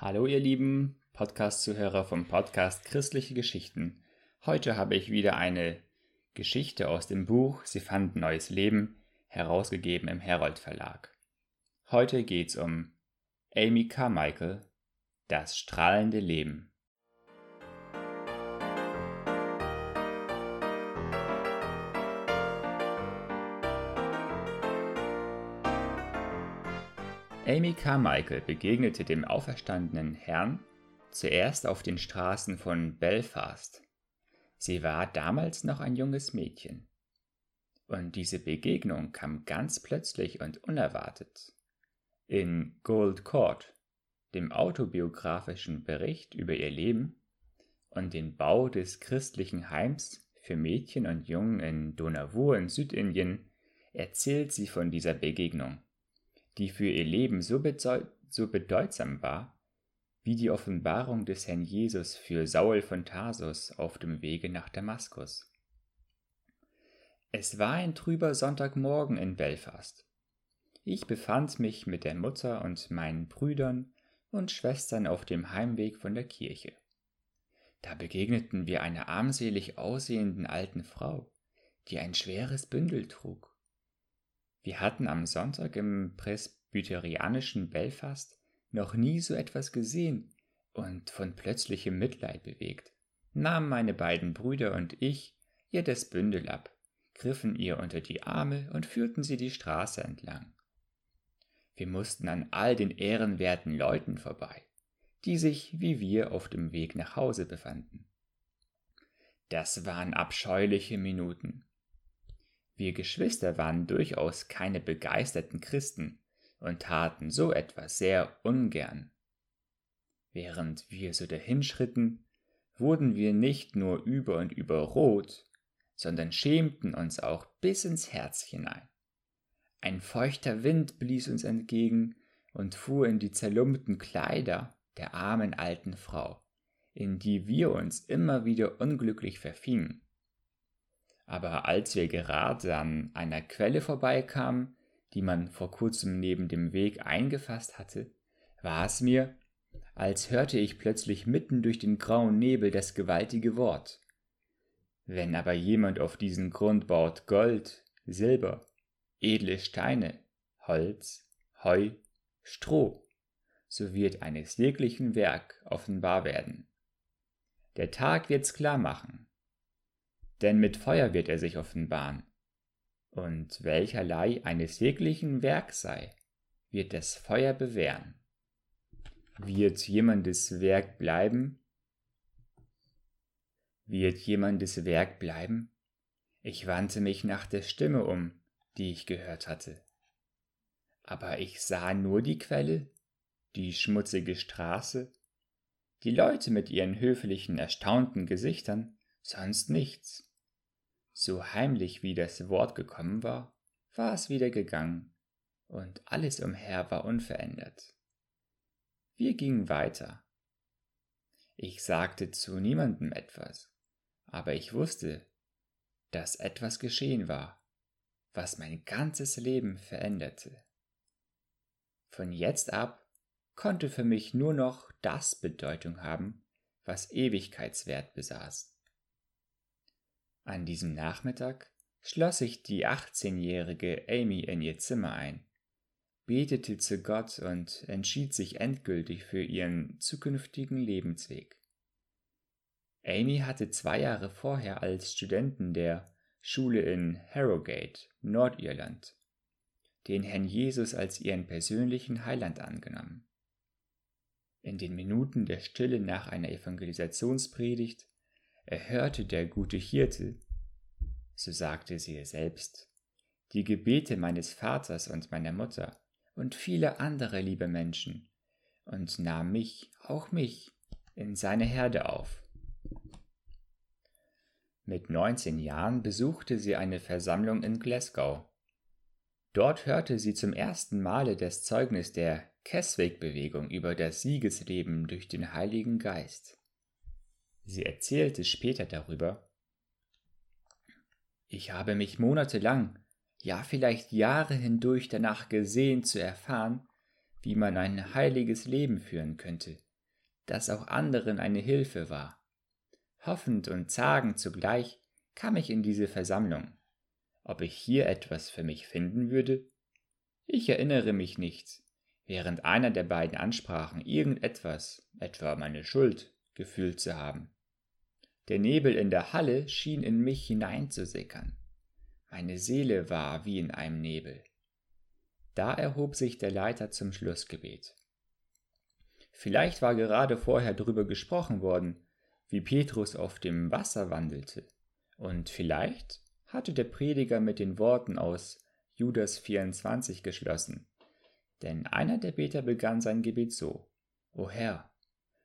Hallo ihr lieben Podcast-Zuhörer vom Podcast Christliche Geschichten. Heute habe ich wieder eine Geschichte aus dem Buch Sie fanden neues Leben, herausgegeben im Herold Verlag. Heute geht's um Amy Carmichael, das strahlende Leben. Amy Carmichael begegnete dem auferstandenen Herrn zuerst auf den Straßen von Belfast. Sie war damals noch ein junges Mädchen. Und diese Begegnung kam ganz plötzlich und unerwartet. In Gold Court, dem autobiografischen Bericht über ihr Leben und den Bau des christlichen Heims für Mädchen und Jungen in Donavur in Südindien, erzählt sie von dieser Begegnung die für ihr Leben so, so bedeutsam war, wie die Offenbarung des Herrn Jesus für Saul von Tarsus auf dem Wege nach Damaskus. Es war ein trüber Sonntagmorgen in Belfast. Ich befand mich mit der Mutter und meinen Brüdern und Schwestern auf dem Heimweg von der Kirche. Da begegneten wir einer armselig aussehenden alten Frau, die ein schweres Bündel trug. Wir hatten am Sonntag im presbyterianischen Belfast noch nie so etwas gesehen und von plötzlichem Mitleid bewegt, nahmen meine beiden Brüder und ich ihr das Bündel ab, griffen ihr unter die Arme und führten sie die Straße entlang. Wir mussten an all den ehrenwerten Leuten vorbei, die sich wie wir auf dem Weg nach Hause befanden. Das waren abscheuliche Minuten. Wir Geschwister waren durchaus keine begeisterten Christen und taten so etwas sehr ungern. Während wir so dahinschritten, wurden wir nicht nur über und über rot, sondern schämten uns auch bis ins Herz hinein. Ein feuchter Wind blies uns entgegen und fuhr in die zerlumpten Kleider der armen alten Frau, in die wir uns immer wieder unglücklich verfingen. Aber als wir gerade an einer Quelle vorbeikamen, die man vor kurzem neben dem Weg eingefasst hatte, war es mir, als hörte ich plötzlich mitten durch den grauen Nebel das gewaltige Wort. Wenn aber jemand auf diesen Grund baut Gold, Silber, edle Steine, Holz, Heu, Stroh, so wird eines jeglichen Werk offenbar werden. Der Tag wird's klar machen, denn mit Feuer wird er sich offenbaren. Und welcherlei eines jeglichen Werk sei, wird das Feuer bewähren. Wird jemandes Werk bleiben? Wird jemandes Werk bleiben? Ich wandte mich nach der Stimme um, die ich gehört hatte. Aber ich sah nur die Quelle, die schmutzige Straße, die Leute mit ihren höflichen, erstaunten Gesichtern, sonst nichts. So heimlich wie das Wort gekommen war, war es wieder gegangen, und alles umher war unverändert. Wir gingen weiter. Ich sagte zu niemandem etwas, aber ich wusste, dass etwas geschehen war, was mein ganzes Leben veränderte. Von jetzt ab konnte für mich nur noch das Bedeutung haben, was Ewigkeitswert besaß. An diesem Nachmittag schloss sich die 18-jährige Amy in ihr Zimmer ein, betete zu Gott und entschied sich endgültig für ihren zukünftigen Lebensweg. Amy hatte zwei Jahre vorher als Studentin der Schule in Harrogate, Nordirland, den Herrn Jesus als ihren persönlichen Heiland angenommen. In den Minuten der Stille nach einer Evangelisationspredigt erhörte der gute Hirte, so sagte sie selbst, die Gebete meines Vaters und meiner Mutter und viele andere liebe Menschen und nahm mich, auch mich, in seine Herde auf. Mit 19 Jahren besuchte sie eine Versammlung in Glasgow. Dort hörte sie zum ersten Male das Zeugnis der Keswick-Bewegung über das Siegesleben durch den Heiligen Geist. Sie erzählte später darüber, ich habe mich monatelang, ja vielleicht Jahre hindurch danach gesehen zu erfahren, wie man ein heiliges Leben führen könnte das auch anderen eine Hilfe war. Hoffend und zagend zugleich kam ich in diese Versammlung. Ob ich hier etwas für mich finden würde? Ich erinnere mich nicht, während einer der beiden Ansprachen irgendetwas, etwa meine Schuld, gefühlt zu haben. Der Nebel in der Halle schien in mich hineinzusickern. Meine Seele war wie in einem Nebel. Da erhob sich der Leiter zum Schlussgebet. Vielleicht war gerade vorher darüber gesprochen worden, wie Petrus auf dem Wasser wandelte, und vielleicht hatte der Prediger mit den Worten aus Judas 24 geschlossen, denn einer der Beter begann sein Gebet so, O Herr,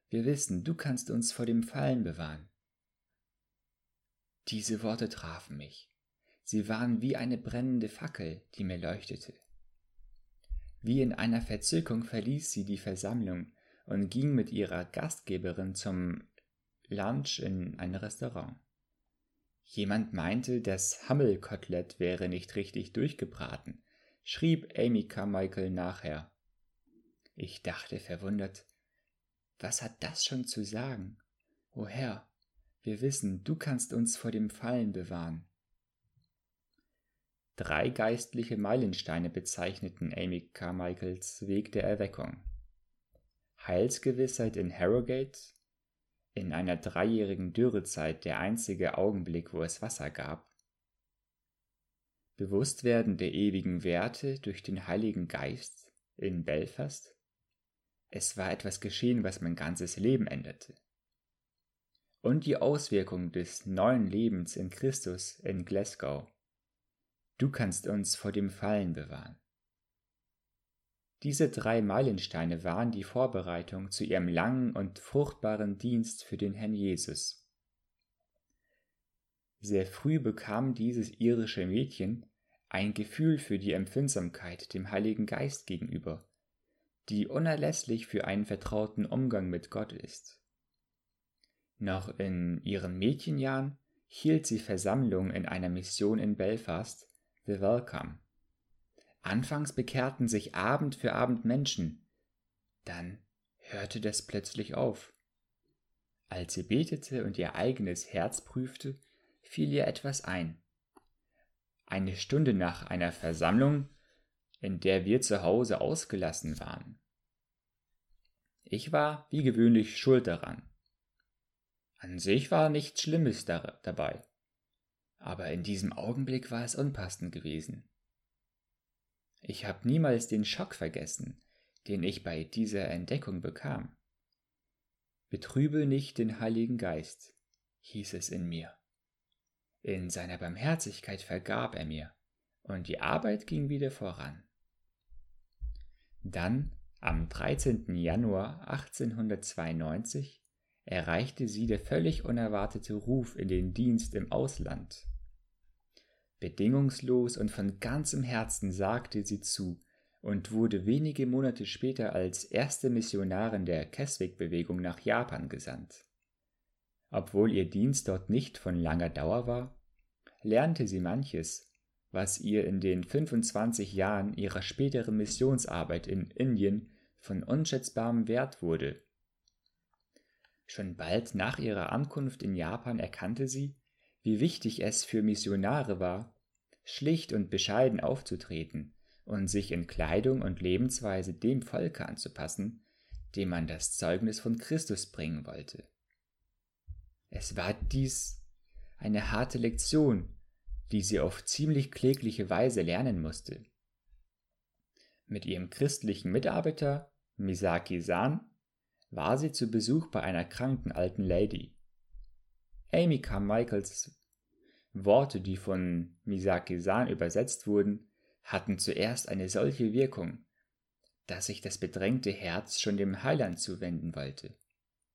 wir wissen, du kannst uns vor dem Fallen bewahren. Diese Worte trafen mich. Sie waren wie eine brennende Fackel, die mir leuchtete. Wie in einer Verzückung verließ sie die Versammlung und ging mit ihrer Gastgeberin zum Lunch in ein Restaurant. Jemand meinte, das Hammelkotelett wäre nicht richtig durchgebraten, schrieb Amy Carmichael nachher. Ich dachte verwundert, was hat das schon zu sagen? O Herr, wir wissen, du kannst uns vor dem Fallen bewahren. Drei geistliche Meilensteine bezeichneten Amy Carmichaels Weg der Erweckung. Heilsgewissheit in Harrogate, in einer dreijährigen Dürrezeit der einzige Augenblick, wo es Wasser gab. Bewusstwerden der ewigen Werte durch den Heiligen Geist in Belfast. Es war etwas geschehen, was mein ganzes Leben änderte. Und die Auswirkung des neuen Lebens in Christus in Glasgow Du kannst uns vor dem Fallen bewahren. Diese drei Meilensteine waren die Vorbereitung zu ihrem langen und fruchtbaren Dienst für den Herrn Jesus. Sehr früh bekam dieses irische Mädchen ein Gefühl für die Empfindsamkeit dem Heiligen Geist gegenüber, die unerlässlich für einen vertrauten Umgang mit Gott ist. Noch in ihren Mädchenjahren hielt sie Versammlung in einer Mission in Belfast The Welcome. Anfangs bekehrten sich Abend für Abend Menschen, dann hörte das plötzlich auf. Als sie betete und ihr eigenes Herz prüfte, fiel ihr etwas ein. Eine Stunde nach einer Versammlung, in der wir zu Hause ausgelassen waren. Ich war wie gewöhnlich schuld daran. An sich war nichts Schlimmes da dabei aber in diesem Augenblick war es unpassend gewesen. Ich habe niemals den Schock vergessen, den ich bei dieser Entdeckung bekam. Betrübe nicht den Heiligen Geist, hieß es in mir. In seiner Barmherzigkeit vergab er mir, und die Arbeit ging wieder voran. Dann, am 13. Januar 1892, erreichte sie der völlig unerwartete Ruf in den Dienst im Ausland. Bedingungslos und von ganzem Herzen sagte sie zu und wurde wenige Monate später als erste Missionarin der Keswick-Bewegung nach Japan gesandt. Obwohl ihr Dienst dort nicht von langer Dauer war, lernte sie manches, was ihr in den 25 Jahren ihrer späteren Missionsarbeit in Indien von unschätzbarem Wert wurde. Schon bald nach ihrer Ankunft in Japan erkannte sie, wie wichtig es für Missionare war, schlicht und bescheiden aufzutreten und sich in Kleidung und Lebensweise dem Volke anzupassen, dem man das Zeugnis von Christus bringen wollte. Es war dies eine harte Lektion, die sie auf ziemlich klägliche Weise lernen musste. Mit ihrem christlichen Mitarbeiter Misaki-san war sie zu Besuch bei einer kranken alten Lady. Amy Carmichaels Worte, die von Misaki-san übersetzt wurden, hatten zuerst eine solche Wirkung, dass sich das bedrängte Herz schon dem Heiland zuwenden wollte.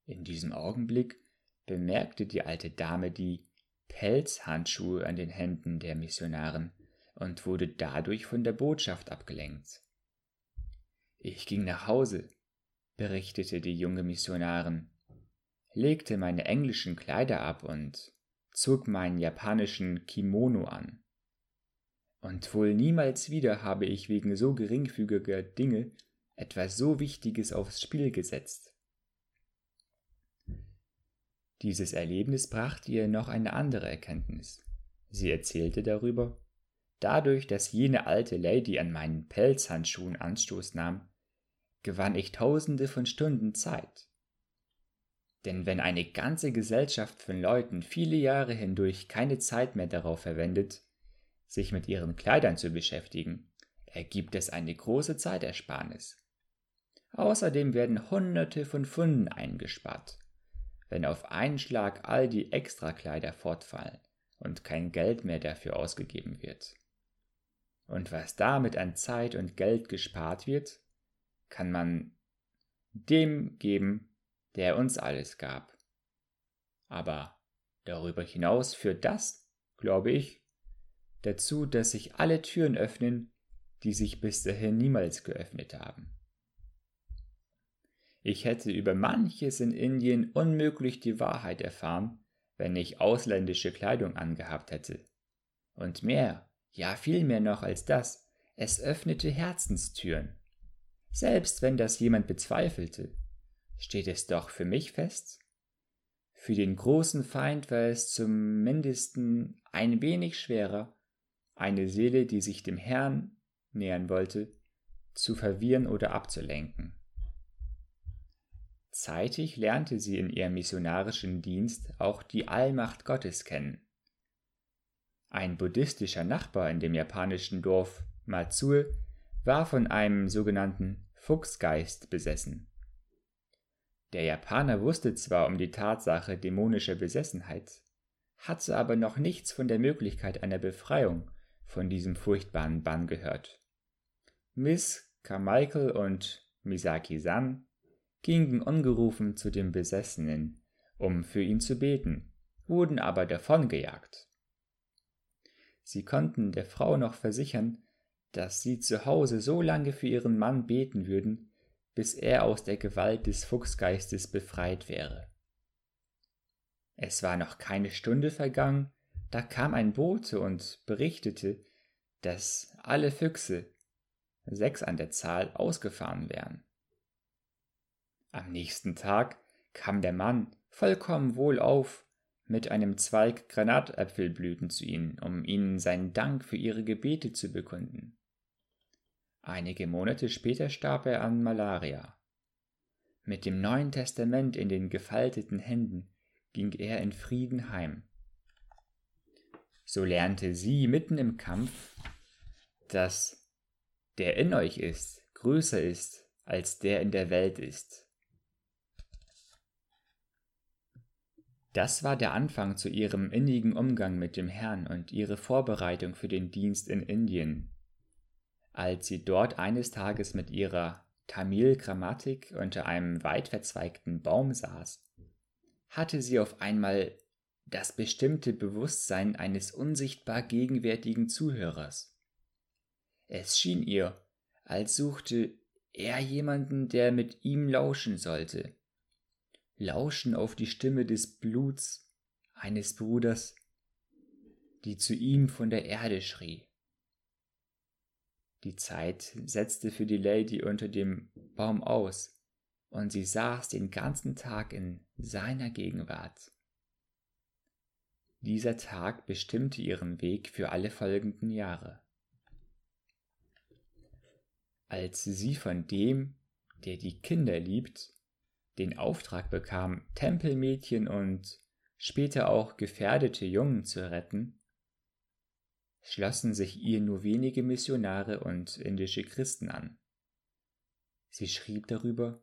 In diesem Augenblick bemerkte die alte Dame die Pelzhandschuhe an den Händen der Missionaren und wurde dadurch von der Botschaft abgelenkt. Ich ging nach Hause, berichtete die junge Missionarin, legte meine englischen Kleider ab und zog meinen japanischen Kimono an. Und wohl niemals wieder habe ich wegen so geringfügiger Dinge etwas so Wichtiges aufs Spiel gesetzt. Dieses Erlebnis brachte ihr noch eine andere Erkenntnis. Sie erzählte darüber, dadurch, dass jene alte Lady an meinen Pelzhandschuhen Anstoß nahm, gewann ich tausende von Stunden Zeit. Denn wenn eine ganze Gesellschaft von Leuten viele Jahre hindurch keine Zeit mehr darauf verwendet, sich mit ihren Kleidern zu beschäftigen, ergibt es eine große Zeitersparnis. Außerdem werden Hunderte von Pfunden eingespart, wenn auf einen Schlag all die Extrakleider fortfallen und kein Geld mehr dafür ausgegeben wird. Und was damit an Zeit und Geld gespart wird, kann man dem geben, der uns alles gab. Aber darüber hinaus führt das, glaube ich, dazu, dass sich alle Türen öffnen, die sich bis dahin niemals geöffnet haben. Ich hätte über manches in Indien unmöglich die Wahrheit erfahren, wenn ich ausländische Kleidung angehabt hätte. Und mehr, ja viel mehr noch als das, es öffnete Herzenstüren. Selbst wenn das jemand bezweifelte, steht es doch für mich fest. Für den großen Feind war es zum mindesten ein wenig schwerer, eine Seele, die sich dem Herrn nähern wollte, zu verwirren oder abzulenken. Zeitig lernte sie in ihrem missionarischen Dienst auch die Allmacht Gottes kennen. Ein buddhistischer Nachbar in dem japanischen Dorf Matsue war von einem sogenannten Fuchsgeist besessen. Der Japaner wusste zwar um die Tatsache dämonischer Besessenheit, hatte aber noch nichts von der Möglichkeit einer Befreiung von diesem furchtbaren Bann gehört. Miss Carmichael und Misaki-san gingen ungerufen zu dem Besessenen, um für ihn zu beten, wurden aber davongejagt. Sie konnten der Frau noch versichern, dass sie zu Hause so lange für ihren Mann beten würden, bis er aus der Gewalt des Fuchsgeistes befreit wäre. Es war noch keine Stunde vergangen, da kam ein Bote und berichtete, dass alle Füchse, sechs an der Zahl, ausgefahren wären. Am nächsten Tag kam der Mann vollkommen wohlauf mit einem Zweig Granatäpfelblüten zu ihnen, um ihnen seinen Dank für ihre Gebete zu bekunden. Einige Monate später starb er an Malaria. Mit dem Neuen Testament in den gefalteten Händen ging er in Frieden heim. So lernte sie mitten im Kampf, dass der in euch ist größer ist als der in der Welt ist. Das war der Anfang zu ihrem innigen Umgang mit dem Herrn und ihre Vorbereitung für den Dienst in Indien, als sie dort eines Tages mit ihrer Tamil-Grammatik unter einem weit verzweigten Baum saß, hatte sie auf einmal das bestimmte Bewusstsein eines unsichtbar gegenwärtigen Zuhörers. Es schien ihr, als suchte er jemanden, der mit ihm lauschen sollte. Lauschen auf die Stimme des Bluts eines Bruders, die zu ihm von der Erde schrie. Die Zeit setzte für die Lady unter dem Baum aus, und sie saß den ganzen Tag in seiner Gegenwart. Dieser Tag bestimmte ihren Weg für alle folgenden Jahre. Als sie von dem, der die Kinder liebt, den Auftrag bekam, Tempelmädchen und später auch gefährdete Jungen zu retten, schlossen sich ihr nur wenige Missionare und indische Christen an. Sie schrieb darüber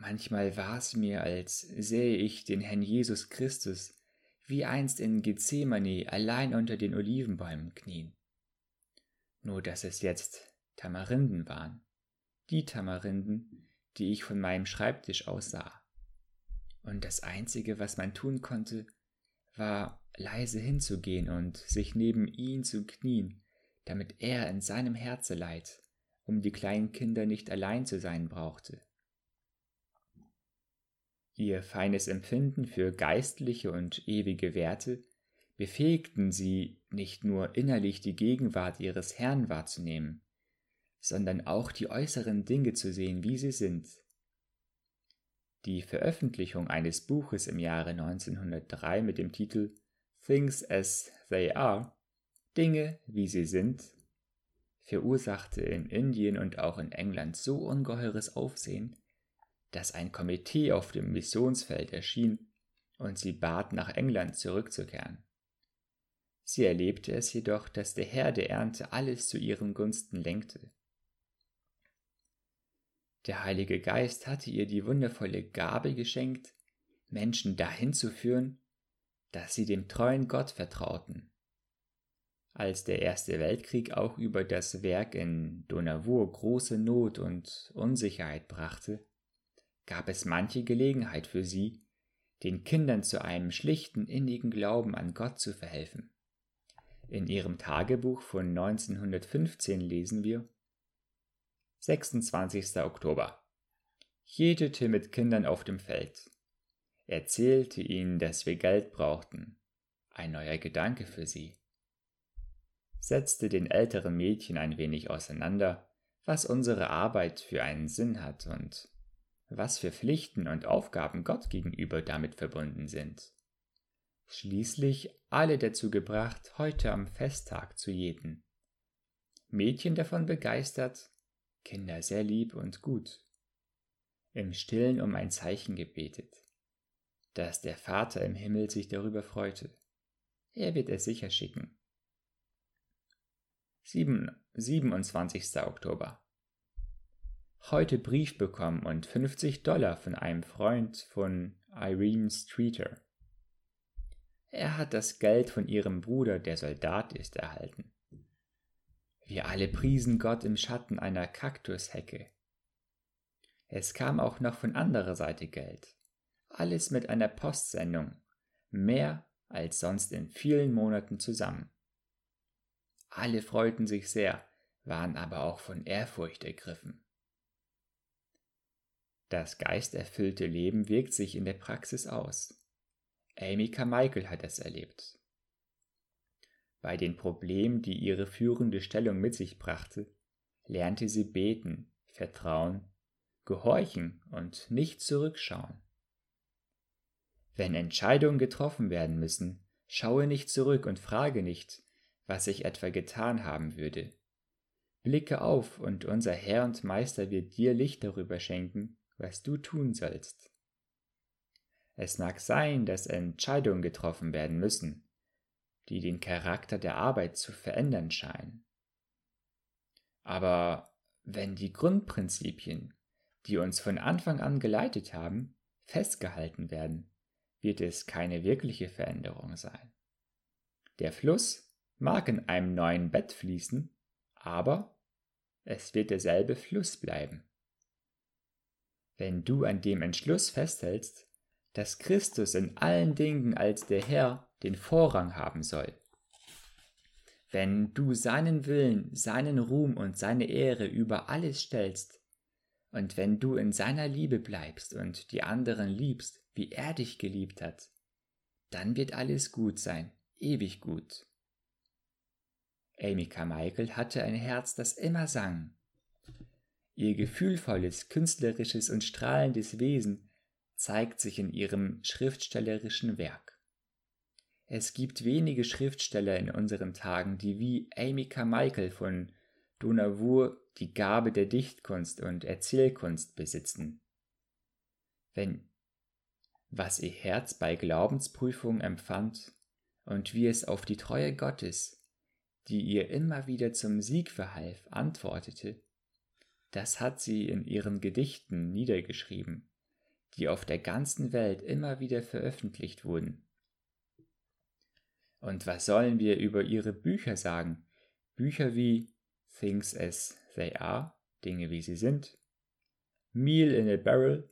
Manchmal war es mir, als sähe ich den Herrn Jesus Christus wie einst in Gethsemane allein unter den Olivenbäumen knien. Nur dass es jetzt Tamarinden waren, die Tamarinden, die ich von meinem Schreibtisch aus sah. Und das Einzige, was man tun konnte, war leise hinzugehen und sich neben ihn zu knien, damit er in seinem Herzeleid um die kleinen Kinder nicht allein zu sein brauchte. Ihr feines Empfinden für geistliche und ewige Werte befähigten sie nicht nur innerlich die Gegenwart ihres Herrn wahrzunehmen, sondern auch die äußeren Dinge zu sehen, wie sie sind. Die Veröffentlichung eines Buches im Jahre 1903 mit dem Titel Things as They Are, Dinge wie sie sind, verursachte in Indien und auch in England so ungeheures Aufsehen, dass ein Komitee auf dem Missionsfeld erschien und sie bat, nach England zurückzukehren. Sie erlebte es jedoch, dass der Herr der Ernte alles zu ihren Gunsten lenkte. Der Heilige Geist hatte ihr die wundervolle Gabe geschenkt, Menschen dahin zu führen, dass sie dem treuen Gott vertrauten. Als der Erste Weltkrieg auch über das Werk in Donavur große Not und Unsicherheit brachte, gab es manche Gelegenheit für sie, den Kindern zu einem schlichten, innigen Glauben an Gott zu verhelfen. In ihrem Tagebuch von 1915 lesen wir 26. Oktober. Jätete mit Kindern auf dem Feld. Erzählte ihnen, dass wir Geld brauchten. Ein neuer Gedanke für sie. Setzte den älteren Mädchen ein wenig auseinander, was unsere Arbeit für einen Sinn hat und was für Pflichten und Aufgaben Gott gegenüber damit verbunden sind. Schließlich alle dazu gebracht, heute am Festtag zu jäten. Mädchen davon begeistert, Kinder sehr lieb und gut. Im stillen um ein Zeichen gebetet, dass der Vater im Himmel sich darüber freute. Er wird es sicher schicken. 7, 27. Oktober heute Brief bekommen und 50 Dollar von einem Freund von Irene Streeter. Er hat das Geld von ihrem Bruder, der Soldat ist, erhalten. Wir alle priesen Gott im Schatten einer Kaktushecke. Es kam auch noch von anderer Seite Geld. Alles mit einer Postsendung. Mehr als sonst in vielen Monaten zusammen. Alle freuten sich sehr, waren aber auch von Ehrfurcht ergriffen. Das geisterfüllte Leben wirkt sich in der Praxis aus. Amy Carmichael hat es erlebt. Bei den Problemen, die ihre führende Stellung mit sich brachte, lernte sie beten, vertrauen, gehorchen und nicht zurückschauen. Wenn Entscheidungen getroffen werden müssen, schaue nicht zurück und frage nicht, was ich etwa getan haben würde. Blicke auf, und unser Herr und Meister wird dir Licht darüber schenken, was du tun sollst. Es mag sein, dass Entscheidungen getroffen werden müssen, die den Charakter der Arbeit zu verändern scheinen. Aber wenn die Grundprinzipien, die uns von Anfang an geleitet haben, festgehalten werden, wird es keine wirkliche Veränderung sein. Der Fluss mag in einem neuen Bett fließen, aber es wird derselbe Fluss bleiben wenn du an dem Entschluss festhältst, dass Christus in allen Dingen als der Herr den Vorrang haben soll. Wenn du seinen Willen, seinen Ruhm und seine Ehre über alles stellst, und wenn du in seiner Liebe bleibst und die anderen liebst, wie er dich geliebt hat, dann wird alles gut sein, ewig gut. Amy Carmichael hatte ein Herz, das immer sang, Ihr gefühlvolles, künstlerisches und strahlendes Wesen zeigt sich in ihrem schriftstellerischen Werk. Es gibt wenige Schriftsteller in unseren Tagen, die wie Amy Carmichael von Donavour die Gabe der Dichtkunst und Erzählkunst besitzen. Wenn was ihr Herz bei Glaubensprüfungen empfand und wie es auf die Treue Gottes, die ihr immer wieder zum Sieg verhalf, antwortete, das hat sie in ihren Gedichten niedergeschrieben, die auf der ganzen Welt immer wieder veröffentlicht wurden. Und was sollen wir über ihre Bücher sagen? Bücher wie Things as They Are, Dinge wie sie sind, Meal in a Barrel,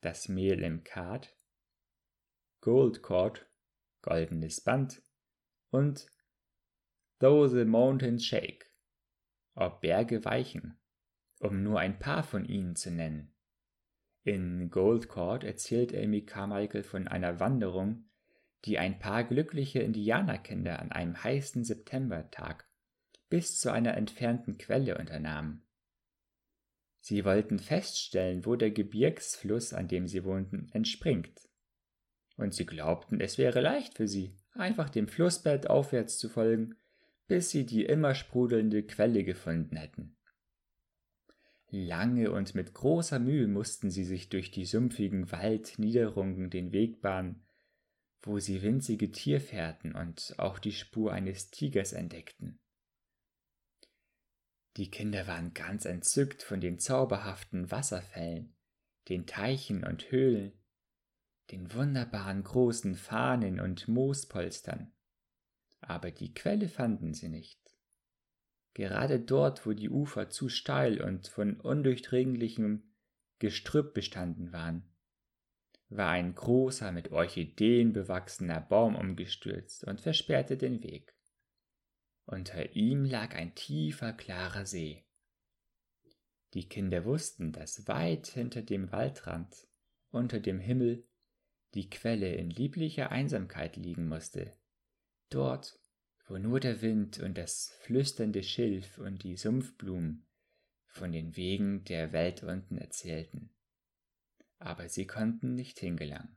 das Mehl im Kart, Gold Cord, goldenes Band und Though the Mountains Shake, ob Berge weichen, um nur ein paar von ihnen zu nennen. In Gold Court erzählt Amy Carmichael von einer Wanderung, die ein paar glückliche Indianerkinder an einem heißen Septembertag bis zu einer entfernten Quelle unternahmen. Sie wollten feststellen, wo der Gebirgsfluss, an dem sie wohnten, entspringt. Und sie glaubten, es wäre leicht für sie, einfach dem Flussbett aufwärts zu folgen, bis sie die immer sprudelnde Quelle gefunden hätten. Lange und mit großer Mühe mussten sie sich durch die sumpfigen Waldniederungen den Weg bahnen, wo sie winzige Tierfährten und auch die Spur eines Tigers entdeckten. Die Kinder waren ganz entzückt von den zauberhaften Wasserfällen, den Teichen und Höhlen, den wunderbaren großen Fahnen und Moospolstern. Aber die Quelle fanden sie nicht. Gerade dort, wo die Ufer zu steil und von undurchdringlichem Gestrüpp bestanden waren, war ein großer mit Orchideen bewachsener Baum umgestürzt und versperrte den Weg. Unter ihm lag ein tiefer, klarer See. Die Kinder wussten, dass weit hinter dem Waldrand, unter dem Himmel, die Quelle in lieblicher Einsamkeit liegen musste, dort, wo nur der Wind und das flüsternde Schilf und die Sumpfblumen von den Wegen der Welt unten erzählten. Aber sie konnten nicht hingelangen.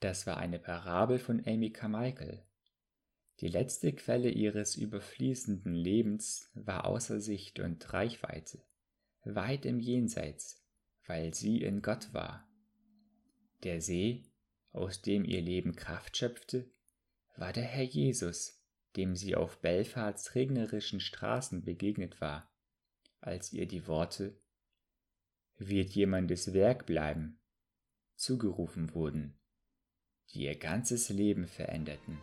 Das war eine Parabel von Amy Carmichael. Die letzte Quelle ihres überfließenden Lebens war außer Sicht und Reichweite, weit im Jenseits, weil sie in Gott war. Der See, aus dem ihr Leben Kraft schöpfte, war der Herr Jesus, dem sie auf Belfads regnerischen Straßen begegnet war, als ihr die Worte Wird jemandes Werk bleiben zugerufen wurden, die ihr ganzes Leben veränderten.